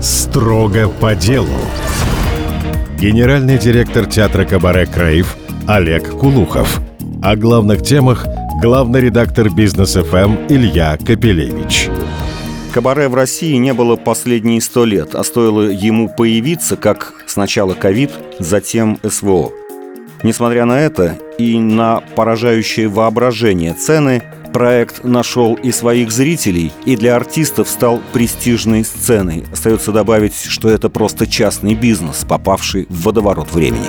Строго по делу. Генеральный директор театра «Кабаре Крейв» Олег Кулухов. О главных темах главный редактор «Бизнес ФМ» Илья Капелевич. Кабаре в России не было последние сто лет, а стоило ему появиться, как сначала ковид, затем СВО. Несмотря на это и на поражающее воображение цены, проект нашел и своих зрителей, и для артистов стал престижной сценой. Остается добавить, что это просто частный бизнес, попавший в водоворот времени.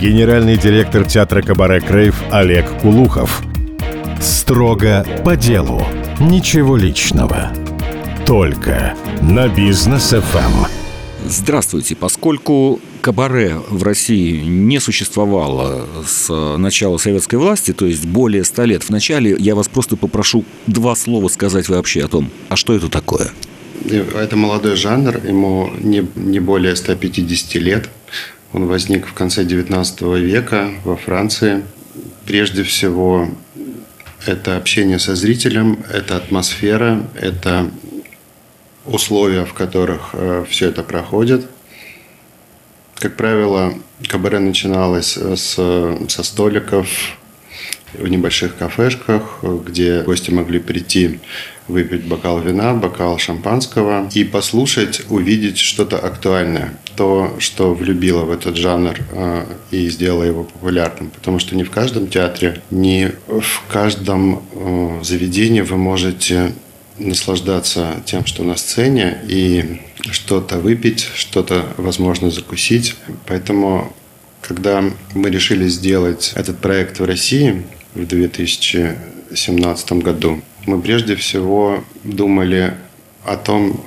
Генеральный директор театра «Кабаре Крейв» Олег Кулухов. Строго по делу. Ничего личного. Только на бизнес ФМ. Здравствуйте. Поскольку кабаре в России не существовало с начала советской власти, то есть более ста лет, вначале я вас просто попрошу два слова сказать вообще о том, а что это такое? Это молодой жанр, ему не, не более 150 лет. Он возник в конце 19 века во Франции. Прежде всего, это общение со зрителем, это атмосфера, это условия, в которых э, все это проходит. Как правило, кабаре начиналось э, с, со столиков в небольших кафешках, где гости могли прийти выпить бокал вина, бокал шампанского и послушать, увидеть что-то актуальное, то, что влюбило в этот жанр э, и сделало его популярным. Потому что не в каждом театре, не в каждом э, заведении вы можете наслаждаться тем, что на сцене, и что-то выпить, что-то, возможно, закусить. Поэтому, когда мы решили сделать этот проект в России в 2017 году, мы прежде всего думали о том,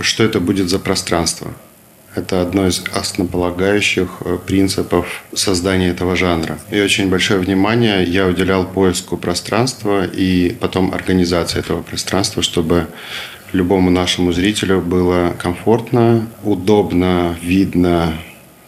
что это будет за пространство. Это одно из основополагающих э, принципов создания этого жанра. И очень большое внимание я уделял поиску пространства и потом организации этого пространства, чтобы любому нашему зрителю было комфортно, удобно, видно,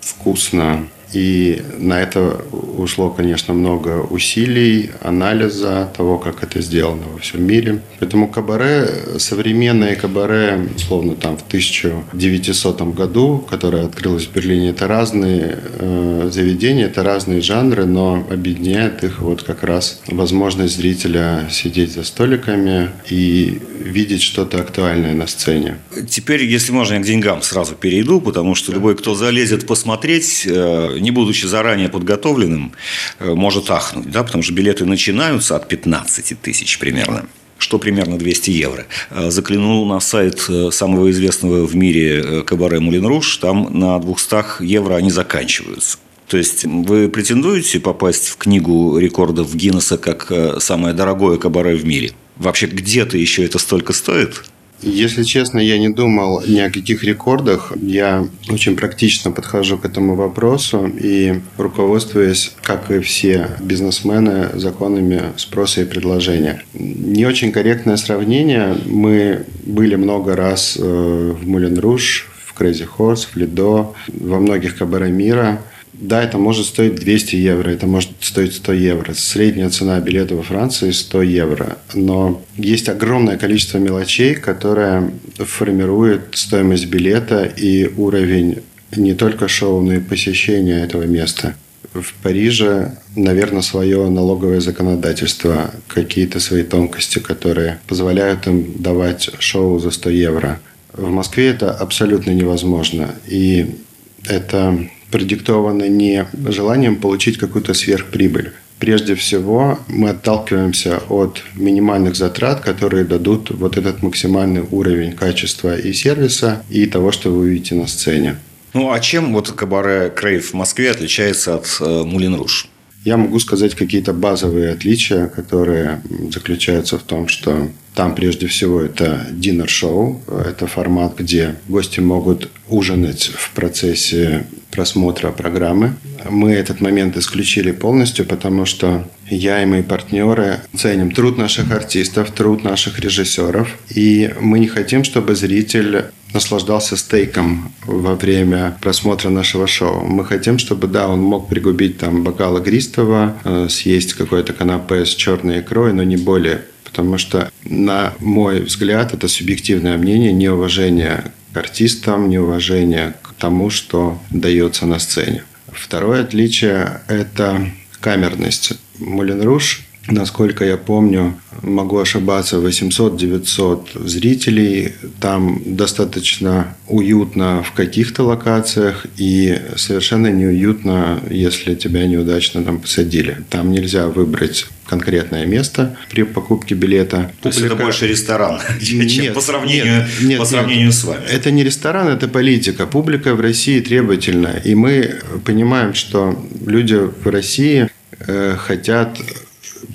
вкусно и на это ушло, конечно, много усилий, анализа того, как это сделано во всем мире. Поэтому кабаре, современное кабаре, условно, там в 1900 году, которое открылось в Берлине, это разные э, заведения, это разные жанры, но объединяет их вот как раз возможность зрителя сидеть за столиками и видеть что-то актуальное на сцене. Теперь, если можно, я к деньгам сразу перейду, потому что любой, кто залезет посмотреть, э, не будучи заранее подготовленным, э, может ахнуть, да, потому что билеты начинаются от 15 тысяч примерно что примерно 200 евро. Э, заглянул на сайт самого известного в мире кабаре Мулин Руш, там на 200 евро они заканчиваются. То есть вы претендуете попасть в книгу рекордов Гиннесса как самое дорогое кабаре в мире? Вообще где-то еще это столько стоит? Если честно, я не думал ни о каких рекордах. Я очень практично подхожу к этому вопросу и руководствуясь, как и все бизнесмены, законами спроса и предложения. Не очень корректное сравнение. Мы были много раз э, в Мулен Руш, в Crazy Horse, в Лидо, во многих кабаре мира – да, это может стоить 200 евро, это может стоить 100 евро. Средняя цена билета во Франции 100 евро. Но есть огромное количество мелочей, которые формируют стоимость билета и уровень не только шоу, но и посещения этого места. В Париже, наверное, свое налоговое законодательство, какие-то свои тонкости, которые позволяют им давать шоу за 100 евро. В Москве это абсолютно невозможно. И это продиктовано не желанием получить какую-то сверхприбыль. Прежде всего, мы отталкиваемся от минимальных затрат, которые дадут вот этот максимальный уровень качества и сервиса, и того, что вы увидите на сцене. Ну, а чем вот кабаре Крейв в Москве отличается от э, Мулин Руш? Я могу сказать какие-то базовые отличия, которые заключаются в том, что там прежде всего это динер-шоу. Это формат, где гости могут ужинать в процессе просмотра программы. Мы этот момент исключили полностью, потому что я и мои партнеры ценим труд наших артистов, труд наших режиссеров. И мы не хотим, чтобы зритель наслаждался стейком во время просмотра нашего шоу. Мы хотим, чтобы, да, он мог пригубить там бокал игристого, э, съесть какое-то канапе с черной икрой, но не более потому что, на мой взгляд, это субъективное мнение, неуважение к артистам, неуважение к тому, что дается на сцене. Второе отличие – это камерность. Мулен Руш насколько я помню, могу ошибаться, 800-900 зрителей. Там достаточно уютно в каких-то локациях и совершенно неуютно, если тебя неудачно там посадили. Там нельзя выбрать конкретное место при покупке билета. То есть это больше ресторан, чем по сравнению, нет, нет, по сравнению нет. с вами. Это не ресторан, это политика. Публика в России требовательна. И мы понимаем, что люди в России э, хотят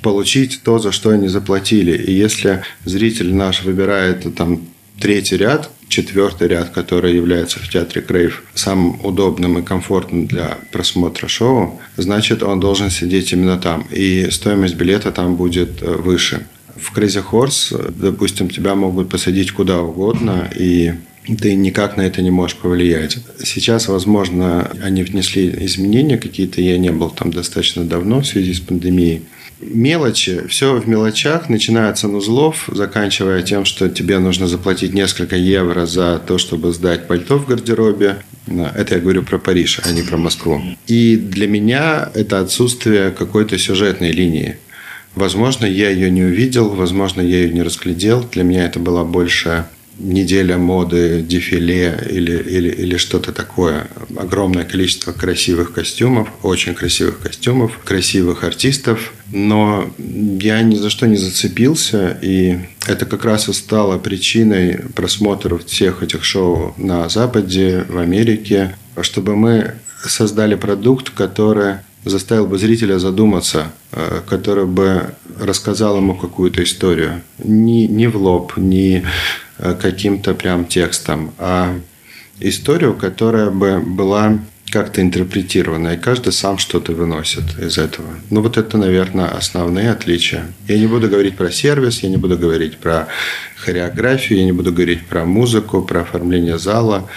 получить то, за что они заплатили. И если зритель наш выбирает там третий ряд, четвертый ряд, который является в театре Крейв самым удобным и комфортным для просмотра шоу, значит, он должен сидеть именно там. И стоимость билета там будет э, выше. В Crazy Horse, допустим, тебя могут посадить куда угодно, и ты никак на это не можешь повлиять. Сейчас, возможно, они внесли изменения какие-то, я не был там достаточно давно в связи с пандемией мелочи, все в мелочах, начиная от санузлов, заканчивая тем, что тебе нужно заплатить несколько евро за то, чтобы сдать пальто в гардеробе. Это я говорю про Париж, а не про Москву. И для меня это отсутствие какой-то сюжетной линии. Возможно, я ее не увидел, возможно, я ее не разглядел. Для меня это была больше неделя моды, дефиле или, или, или что-то такое. Огромное количество красивых костюмов, очень красивых костюмов, красивых артистов. Но я ни за что не зацепился, и это как раз и стало причиной просмотров всех этих шоу на Западе, в Америке, чтобы мы создали продукт, который заставил бы зрителя задуматься, э, который бы рассказал ему какую-то историю. Не, не в лоб, не Э, каким-то прям текстом, а историю, которая бы была как-то интерпретирована, и каждый сам что-то выносит из этого. Ну, вот это, наверное, основные отличия. Я не буду говорить про сервис, я не буду говорить про хореографию, я не буду говорить про музыку, про оформление зала,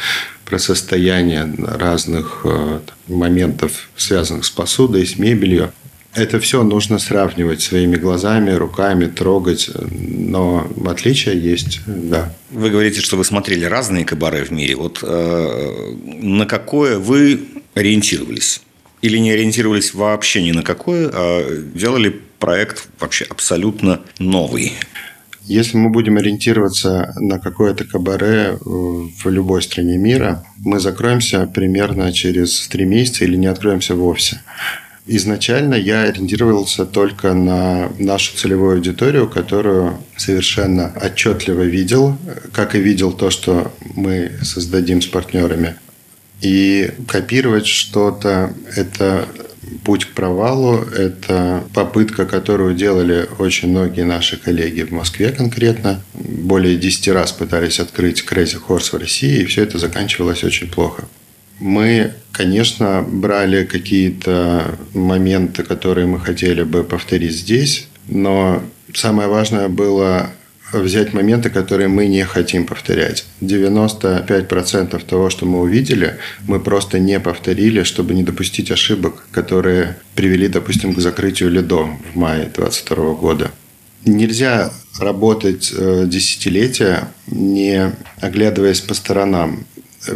про состояние разных э, моментов, связанных с посудой, с мебелью. Это все нужно сравнивать своими глазами, руками, трогать, но отличия есть, да. Вы говорите, что вы смотрели разные кабаре в мире. Вот э, на какое вы ориентировались? Или не ориентировались вообще ни на какое, а делали проект вообще абсолютно новый? Если мы будем ориентироваться на какое-то кабаре в любой стране мира, мы закроемся примерно через три месяца или не откроемся вовсе. Изначально я ориентировался только на нашу целевую аудиторию, которую совершенно отчетливо видел, как и видел то, что мы создадим с партнерами. И копировать что-то – это путь к провалу, это попытка, которую делали очень многие наши коллеги в Москве конкретно. Более 10 раз пытались открыть Crazy Horse в России, и все это заканчивалось очень плохо. Мы, конечно, брали какие-то моменты, которые мы хотели бы повторить здесь, но самое важное было взять моменты, которые мы не хотим повторять. 95% того, что мы увидели, мы просто не повторили, чтобы не допустить ошибок, которые привели, допустим, к закрытию Ледо в мае 2022 года. Нельзя работать э, десятилетия, не оглядываясь по сторонам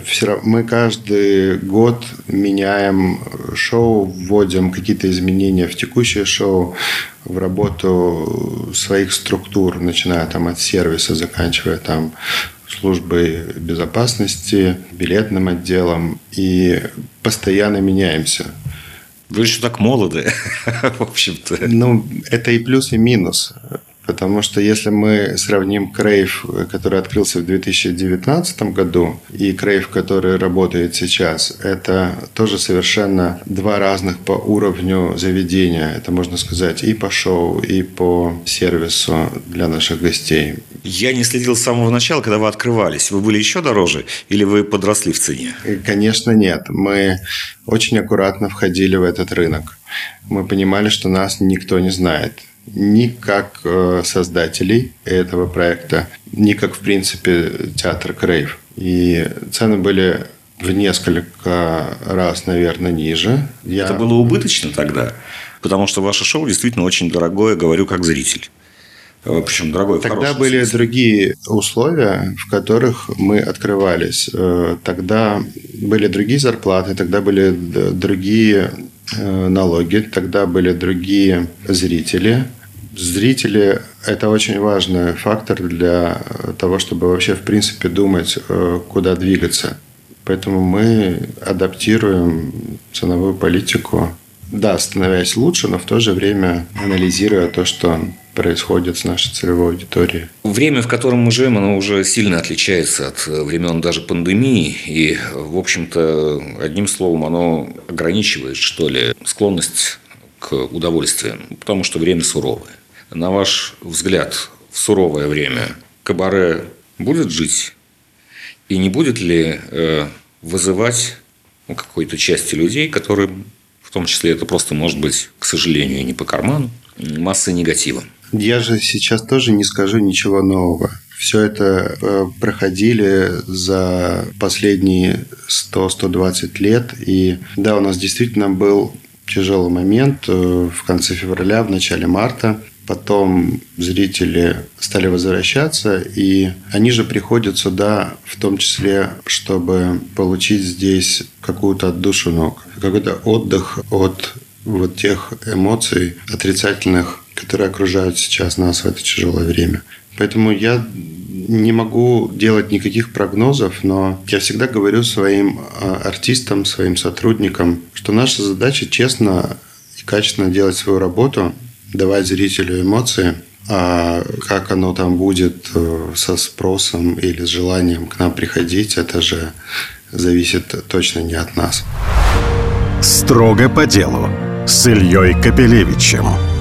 все мы каждый год меняем шоу, вводим какие-то изменения в текущее шоу, в работу своих структур, начиная там от сервиса, заканчивая там службой безопасности, билетным отделом, и постоянно меняемся. Вы еще так молоды, в общем-то. Ну, это и плюс, и минус. Потому что если мы сравним Крейв, который открылся в 2019 году, и Крейв, который работает сейчас, это тоже совершенно два разных по уровню заведения. Это можно сказать и по шоу, и по сервису для наших гостей. Я не следил с самого начала, когда вы открывались. Вы были еще дороже или вы подросли в цене? Конечно, нет. Мы очень аккуратно входили в этот рынок. Мы понимали, что нас никто не знает ни как э, создателей этого проекта, ни как, в принципе, театр Крейв. И цены были в несколько раз, наверное, ниже. Я... Это было убыточно тогда? Потому что ваше шоу действительно очень дорогое, говорю как зритель. э, причем дорогой. Тогда были смысле. другие условия, в которых мы открывались. Э, тогда были другие зарплаты, тогда были другие налоги, тогда были другие зрители. Зрители – это очень важный фактор для того, чтобы вообще, в принципе, думать, куда двигаться. Поэтому мы адаптируем ценовую политику да, становясь лучше, но в то же время анализируя то, что происходит с нашей целевой аудиторией. Время, в котором мы живем, оно уже сильно отличается от времен даже пандемии. И, в общем-то, одним словом, оно ограничивает, что ли, склонность к удовольствиям, потому что время суровое. На ваш взгляд, в суровое время кабаре будет жить? И не будет ли э, вызывать у какой-то части людей, которые в том числе это просто может быть, к сожалению, не по карману, масса негатива. Я же сейчас тоже не скажу ничего нового. Все это э, проходили за последние 100-120 лет. И да, у нас действительно был тяжелый момент э, в конце февраля, в начале марта, Потом зрители стали возвращаться, и они же приходят сюда в том числе, чтобы получить здесь какую-то отдушину, какой-то отдых от вот тех эмоций отрицательных, которые окружают сейчас нас в это тяжелое время. Поэтому я не могу делать никаких прогнозов, но я всегда говорю своим а, артистам, своим сотрудникам, что наша задача честно и качественно делать свою работу, давать зрителю эмоции, а как оно там будет э, со спросом или с желанием к нам приходить, это же зависит точно не от нас. Строго по делу с Ильей Капелевичем.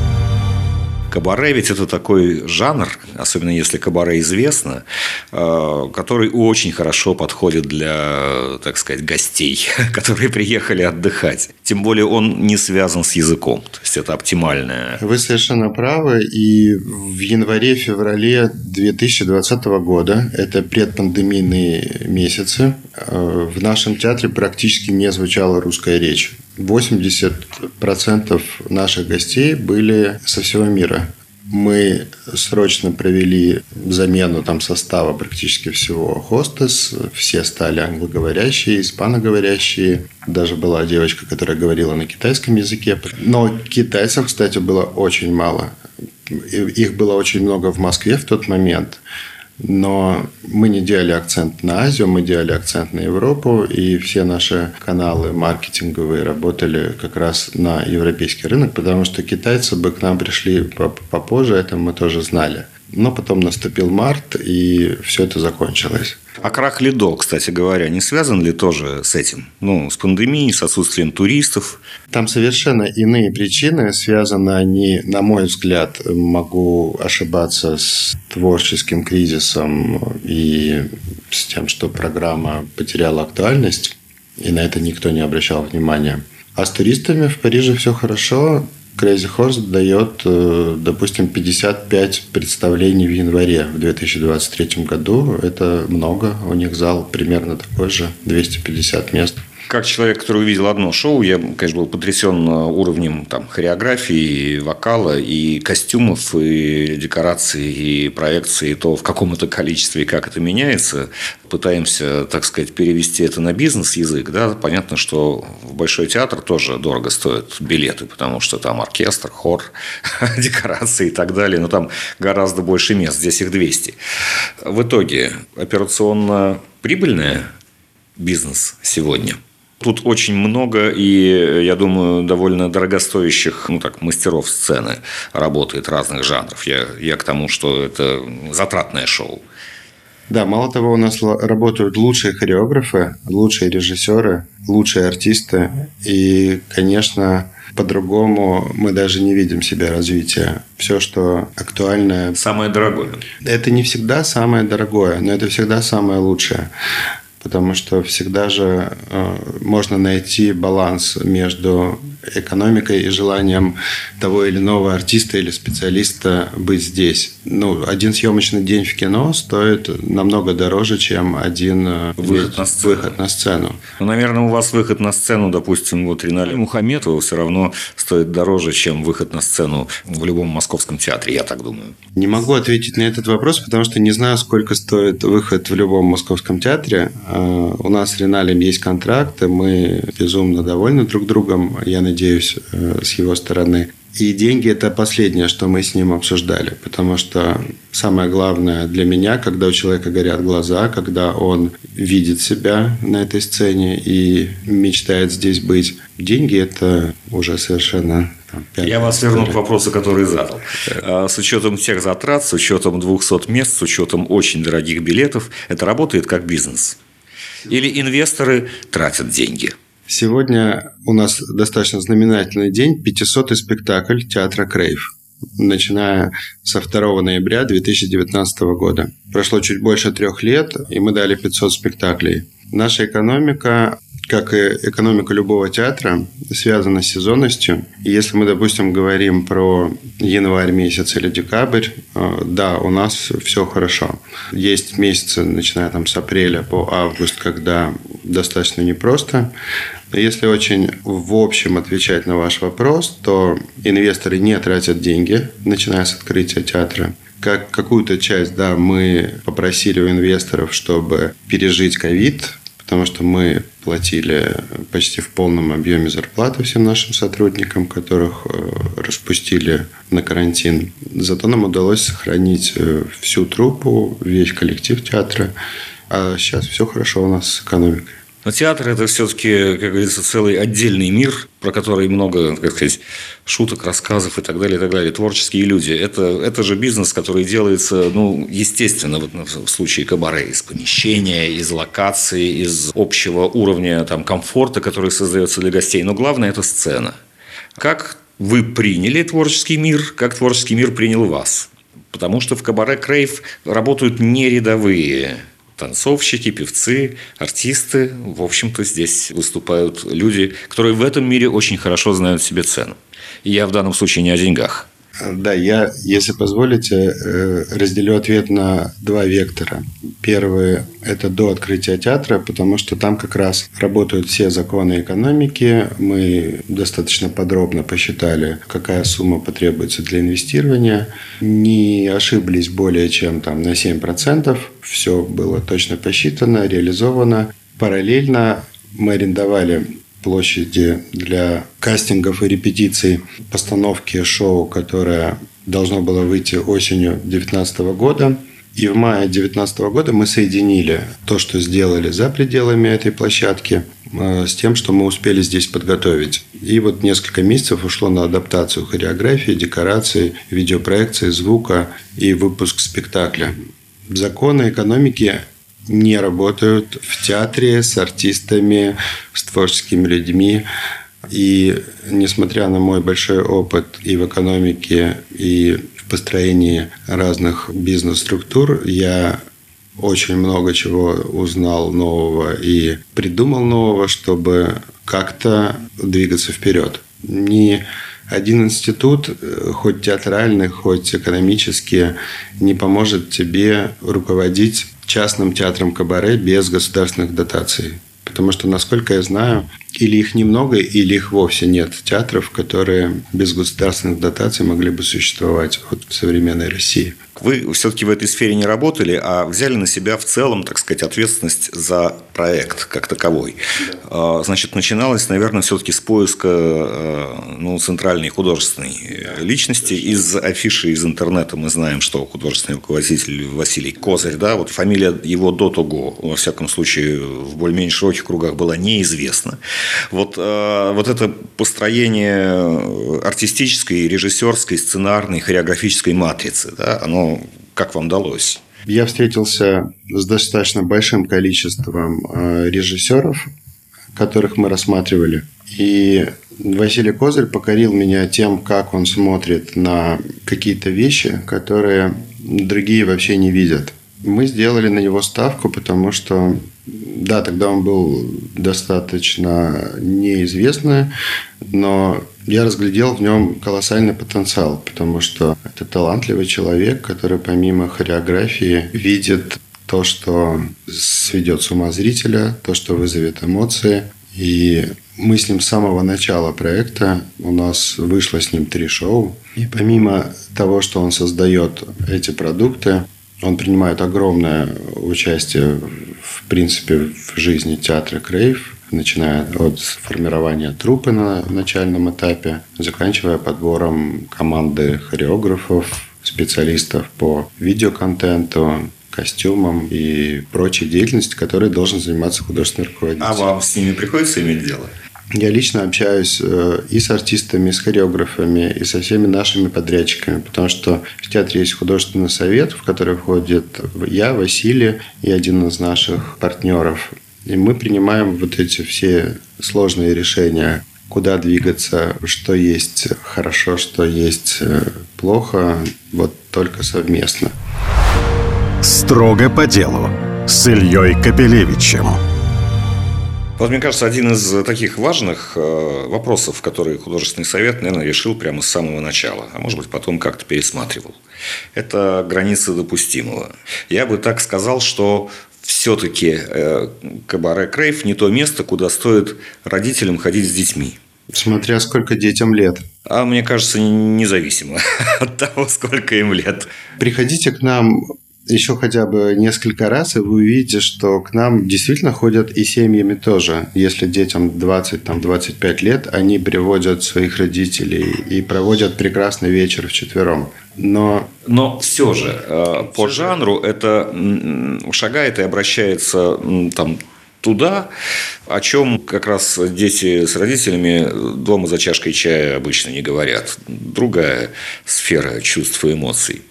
Кабаре ведь это такой жанр, особенно если кабаре известно, э, который очень хорошо подходит для, так сказать, гостей, которые приехали отдыхать. Тем более он не связан с языком, то есть это оптимальное. Вы совершенно правы, и в январе-феврале 2020 года, это предпандемийные месяцы, э, в нашем театре практически не звучала русская речь. 80% наших гостей были со всего мира. Мы срочно провели замену там состава практически всего хостес. Все стали англоговорящие, испаноговорящие. Даже была девочка, которая говорила на китайском языке. Но китайцев, кстати, было очень мало. Их было очень много в Москве в тот момент. Но мы не делали акцент на Азию, мы делали акцент на Европу, и все наши каналы маркетинговые работали как раз на европейский рынок, потому что китайцы бы к нам пришли попозже, это мы тоже знали. Но потом наступил март, и все это закончилось. А крах Лидо, кстати говоря, не связан ли тоже с этим? Ну, с пандемией, с отсутствием туристов? Там совершенно иные причины. Связаны они, на мой взгляд, могу ошибаться с творческим кризисом и с тем, что программа потеряла актуальность, и на это никто не обращал внимания. А с туристами в Париже все хорошо. Crazy Horse дает, э, допустим, 55 представлений в январе в 2023 году. Это много. У них зал примерно такой же, 250 мест. Как человек, который увидел одно шоу, я, конечно, был потрясен уровнем там, хореографии, вокала, и костюмов, и декораций, и проекции, и то, в каком это количестве и как это меняется. Пытаемся, так сказать, перевести это на бизнес-язык. Да? Понятно, что в Большой театр тоже дорого стоят билеты, потому что там оркестр, хор, декорации и так далее. Но там гораздо больше мест, здесь их 200. В итоге операционно прибыльная бизнес сегодня – Тут очень много и, я думаю, довольно дорогостоящих ну, так, мастеров сцены работает разных жанров. Я, я к тому, что это затратное шоу. Да, мало того, у нас работают лучшие хореографы, лучшие режиссеры, лучшие артисты. И, конечно, по-другому мы даже не видим себя развития. Все, что актуальное... Самое дорогое. Это не всегда самое дорогое, но это всегда самое лучшее потому что всегда же э, можно найти баланс между экономикой и желанием того или иного артиста или специалиста быть здесь. Ну, один съемочный день в кино стоит намного дороже, чем один э, выход, на сцену. выход на сцену. Ну, наверное, у вас выход на сцену, допустим, вот Ринале Мухаметова все равно стоит дороже, чем выход на сцену в любом московском театре, я так думаю. Не могу ответить на этот вопрос, потому что не знаю, сколько стоит выход в любом московском театре. А, у нас с Риналем есть контракты, мы безумно довольны друг другом, я надеюсь, э, с его стороны. И деньги – это последнее, что мы с ним обсуждали, потому что самое главное для меня, когда у человека горят глаза, когда он видит себя на этой сцене и мечтает здесь быть, деньги – это уже совершенно я вас верну к вопросу, который задал. А, с учетом тех затрат, с учетом 200 мест, с учетом очень дорогих билетов, это работает как бизнес? Или инвесторы тратят деньги – Сегодня у нас достаточно знаменательный день, 500-й спектакль театра Крейв начиная со 2 ноября 2019 года. Прошло чуть больше трех лет, и мы дали 500 спектаклей. Наша экономика как и экономика любого театра, связана с сезонностью. И если мы, допустим, говорим про январь месяц или декабрь, э, да, у нас все хорошо. Есть месяцы, начиная там с апреля по август, когда достаточно непросто. Но если очень в общем отвечать на ваш вопрос, то инвесторы не тратят деньги, начиная с открытия театра как какую-то часть, да, мы попросили у инвесторов, чтобы пережить ковид, потому что мы платили почти в полном объеме зарплаты всем нашим сотрудникам, которых э, распустили на карантин. Зато нам удалось сохранить э, всю труппу, весь коллектив театра. А сейчас все хорошо у нас с экономикой. Но театр – это все-таки, как говорится, целый отдельный мир, про который много, как сказать, шуток, рассказов и так далее, и так далее. Творческие люди. Это, это же бизнес, который делается, ну, естественно, вот в случае кабаре, из помещения, из локации, из общего уровня там, комфорта, который создается для гостей. Но главное – это сцена. Как вы приняли творческий мир, как творческий мир принял вас? Потому что в кабаре Крейв работают не рядовые танцовщики, певцы, артисты. В общем-то, здесь выступают люди, которые в этом мире очень хорошо знают себе цену. И я в данном случае не о деньгах. Да, я, если позволите, э, разделю ответ на два вектора. Первый – это до открытия театра, потому что там как раз работают все законы экономики. Мы достаточно подробно посчитали, какая сумма потребуется для инвестирования. Не ошиблись более чем там, на 7%. Все было точно посчитано, реализовано. Параллельно мы арендовали площади для кастингов и репетиций постановки шоу, которое должно было выйти осенью 2019 года. И в мае 2019 года мы соединили то, что сделали за пределами этой площадки, э, с тем, что мы успели здесь подготовить. И вот несколько месяцев ушло на адаптацию хореографии, декорации, видеопроекции, звука и выпуск спектакля. Законы экономики не работают в театре с артистами, с творческими людьми. И несмотря на мой большой опыт и в экономике, и в построении разных бизнес-структур, я очень много чего узнал нового и придумал нового, чтобы как-то двигаться вперед. Ни один институт, хоть театральный, хоть экономический, не поможет тебе руководить частным театром кабаре без государственных дотаций. Потому что, насколько я знаю, или их немного, или их вовсе нет театров, которые без государственных дотаций могли бы существовать вот в современной России. Вы все-таки в этой сфере не работали, а взяли на себя в целом, так сказать, ответственность за проект как таковой. Да. Значит, начиналось, наверное, все-таки с поиска э, ну, центральной художественной личности. Из афиши из интернета мы знаем, что художественный руководитель Василий Козырь, да, вот фамилия его до того, во всяком случае, в более-менее широких кругах была неизвестна. Вот, э, вот это построение артистической, режиссерской, сценарной, хореографической матрицы, да, оно как вам удалось? Я встретился с достаточно большим количеством э, режиссеров, которых мы рассматривали. И Василий Козырь покорил меня тем, как он смотрит на какие-то вещи, которые другие вообще не видят. Мы сделали на него ставку, потому что Да, тогда он был достаточно неизвестный, но я разглядел в нем колоссальный потенциал, потому что это талантливый человек, который помимо хореографии видит то, что сведет с ума зрителя, то, что вызовет эмоции. И мы с ним с самого начала проекта, у нас вышло с ним три шоу. И помимо того, что он создает эти продукты, он принимает огромное участие, в принципе, в жизни театра Крейв, начиная от формирования трупы на начальном этапе, заканчивая подбором команды хореографов, специалистов по видеоконтенту, костюмам и прочей деятельности, которой должен заниматься художественный руководитель. А вам с ними приходится иметь дело? Я лично общаюсь э, и с артистами, и с хореографами, и со всеми нашими подрядчиками, потому что в театре есть художественный совет, в который входит я, Василий и один из наших партнеров. И мы принимаем вот эти все сложные решения, куда двигаться, что есть хорошо, что есть э, плохо, вот только совместно. Строго по делу с Ильей Капелевичем. Вот, мне кажется, один из таких важных э, вопросов, который художественный совет, наверное, решил прямо с самого начала, а может быть, потом как-то пересматривал. Это границы допустимого. Я бы так сказал, что все-таки э, кабаре Крейв не то место, куда стоит родителям ходить с детьми. Смотря сколько детям лет. А мне кажется, независимо от того, сколько им лет. Приходите к нам еще хотя бы несколько раз, и вы увидите, что к нам действительно ходят и семьями тоже. Если детям 20-25 лет, они приводят своих родителей и проводят прекрасный вечер вчетвером. Но, Но все же э, по жанру это шагает и обращается там туда, о чем как раз дети с родителями дома за чашкой чая обычно не говорят. Другая сфера чувств и эмоций.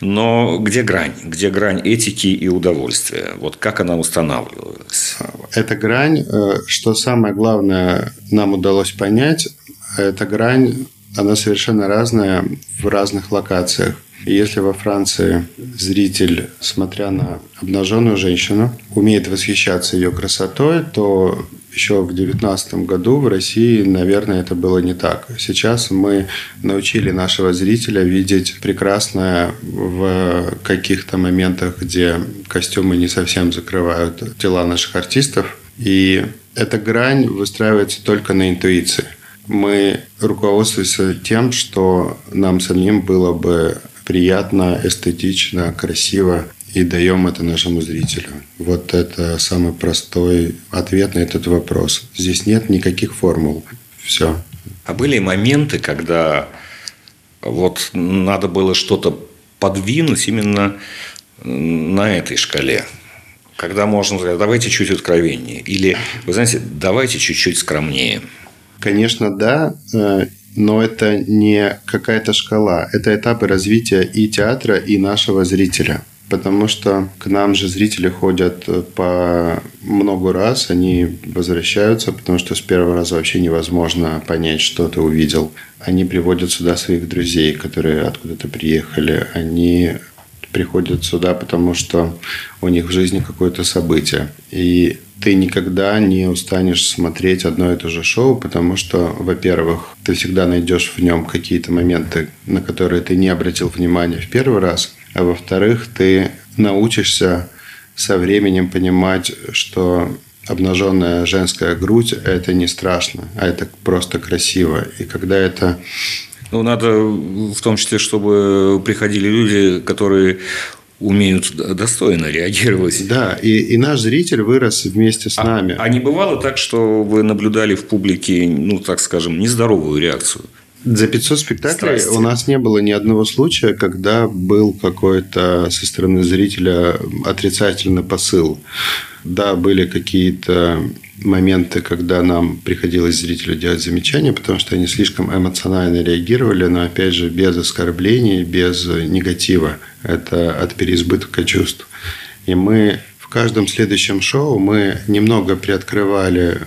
Но где грань? Где грань этики и удовольствия? Вот как она устанавливалась? Эта грань, э, что самое главное нам удалось понять, эта грань, она совершенно разная в разных локациях. Если во Франции зритель, смотря на обнаженную женщину, умеет восхищаться ее красотой, то еще в 2019 году в России, наверное, это было не так. Сейчас мы научили нашего зрителя видеть прекрасное в каких-то моментах, где костюмы не совсем закрывают тела наших артистов. И эта грань выстраивается только на интуиции. Мы руководствуемся тем, что нам самим было бы приятно, эстетично, красиво и даем это нашему зрителю. Вот это самый простой ответ на этот вопрос. Здесь нет никаких формул. Все. А были моменты, когда вот надо было что-то подвинуть именно на этой шкале? Когда можно сказать, давайте чуть откровеннее. Или, вы знаете, давайте чуть-чуть скромнее. Конечно, да. Но это не какая-то шкала. Это этапы развития и театра, и нашего зрителя потому что к нам же зрители ходят э, по много раз, они возвращаются, потому что с первого раза вообще невозможно понять, что ты увидел. Они приводят сюда своих друзей, которые откуда-то приехали. Они приходят сюда, потому что у них в жизни какое-то событие. И ты никогда не устанешь смотреть одно и то же шоу, потому что, во-первых, ты всегда найдешь в нем какие-то моменты, на которые ты не обратил внимания в первый раз, а во-вторых, ты научишься со временем понимать, что обнаженная женская грудь – это не страшно, а это просто красиво. И когда это ну, надо в том числе, чтобы приходили люди, которые умеют достойно реагировать. Да, и, и наш зритель вырос вместе с а, нами. А не бывало так, что вы наблюдали в публике, ну, так скажем, нездоровую реакцию? За 500 спектаклей Страсти. у нас не было ни одного случая, когда был какой-то со стороны зрителя отрицательный посыл. Да, были какие-то моменты, когда нам приходилось зрителю делать замечания, потому что они слишком эмоционально реагировали, но опять же без оскорблений, без негатива. Это от переизбытка чувств. И мы в каждом следующем шоу мы немного приоткрывали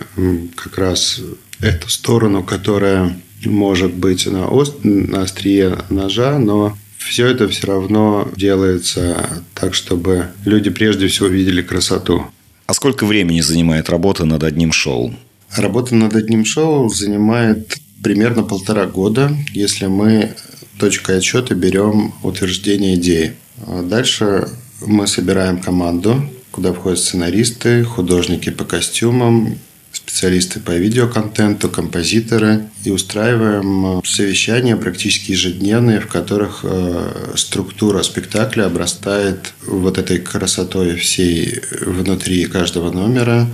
как раз эту сторону, которая может быть на, ост... на острие ножа, но все это все равно делается так, чтобы люди прежде всего видели красоту. А сколько времени занимает работа над одним шоу? Работа над одним шоу занимает примерно полтора года, если мы точкой отсчета берем утверждение идеи. А дальше мы собираем команду, куда входят сценаристы, художники по костюмам, специалисты по видеоконтенту, композиторы, и устраиваем совещания практически ежедневные, в которых э, структура спектакля обрастает вот этой красотой всей внутри каждого номера,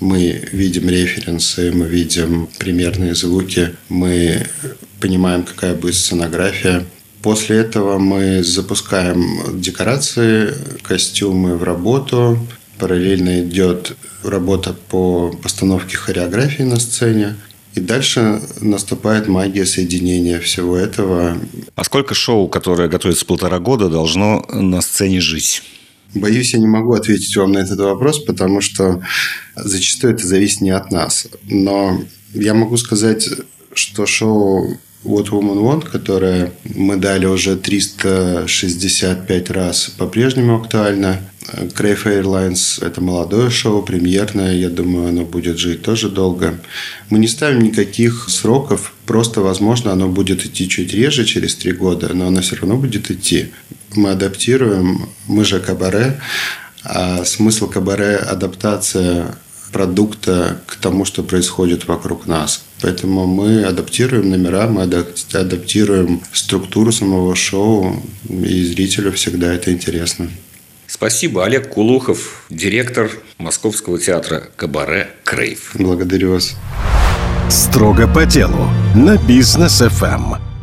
мы видим референсы, мы видим примерные звуки, мы понимаем, какая будет сценография. После этого мы запускаем декорации, костюмы в работу. Параллельно идет работа по постановке хореографии на сцене. И дальше наступает магия соединения всего этого. А сколько шоу, которое готовится полтора года, должно на сцене жить? Боюсь, я не могу ответить вам на этот вопрос, потому что зачастую это зависит не от нас. Но я могу сказать, что шоу What Woman Want, которое мы дали уже 365 раз, по-прежнему актуально. Crave Airlines – это молодое шоу, премьерное. Я думаю, оно будет жить тоже долго. Мы не ставим никаких сроков. Просто, возможно, оно будет идти чуть реже, через три года, но оно все равно будет идти. Мы адаптируем. Мы же кабаре. А смысл кабаре – адаптация продукта к тому, что происходит вокруг нас. Поэтому мы адаптируем номера, мы адаптируем структуру самого шоу, и зрителю всегда это интересно. Спасибо. Олег Кулухов, директор Московского театра «Кабаре Крейв». Благодарю вас. Строго по делу на бизнес ФМ.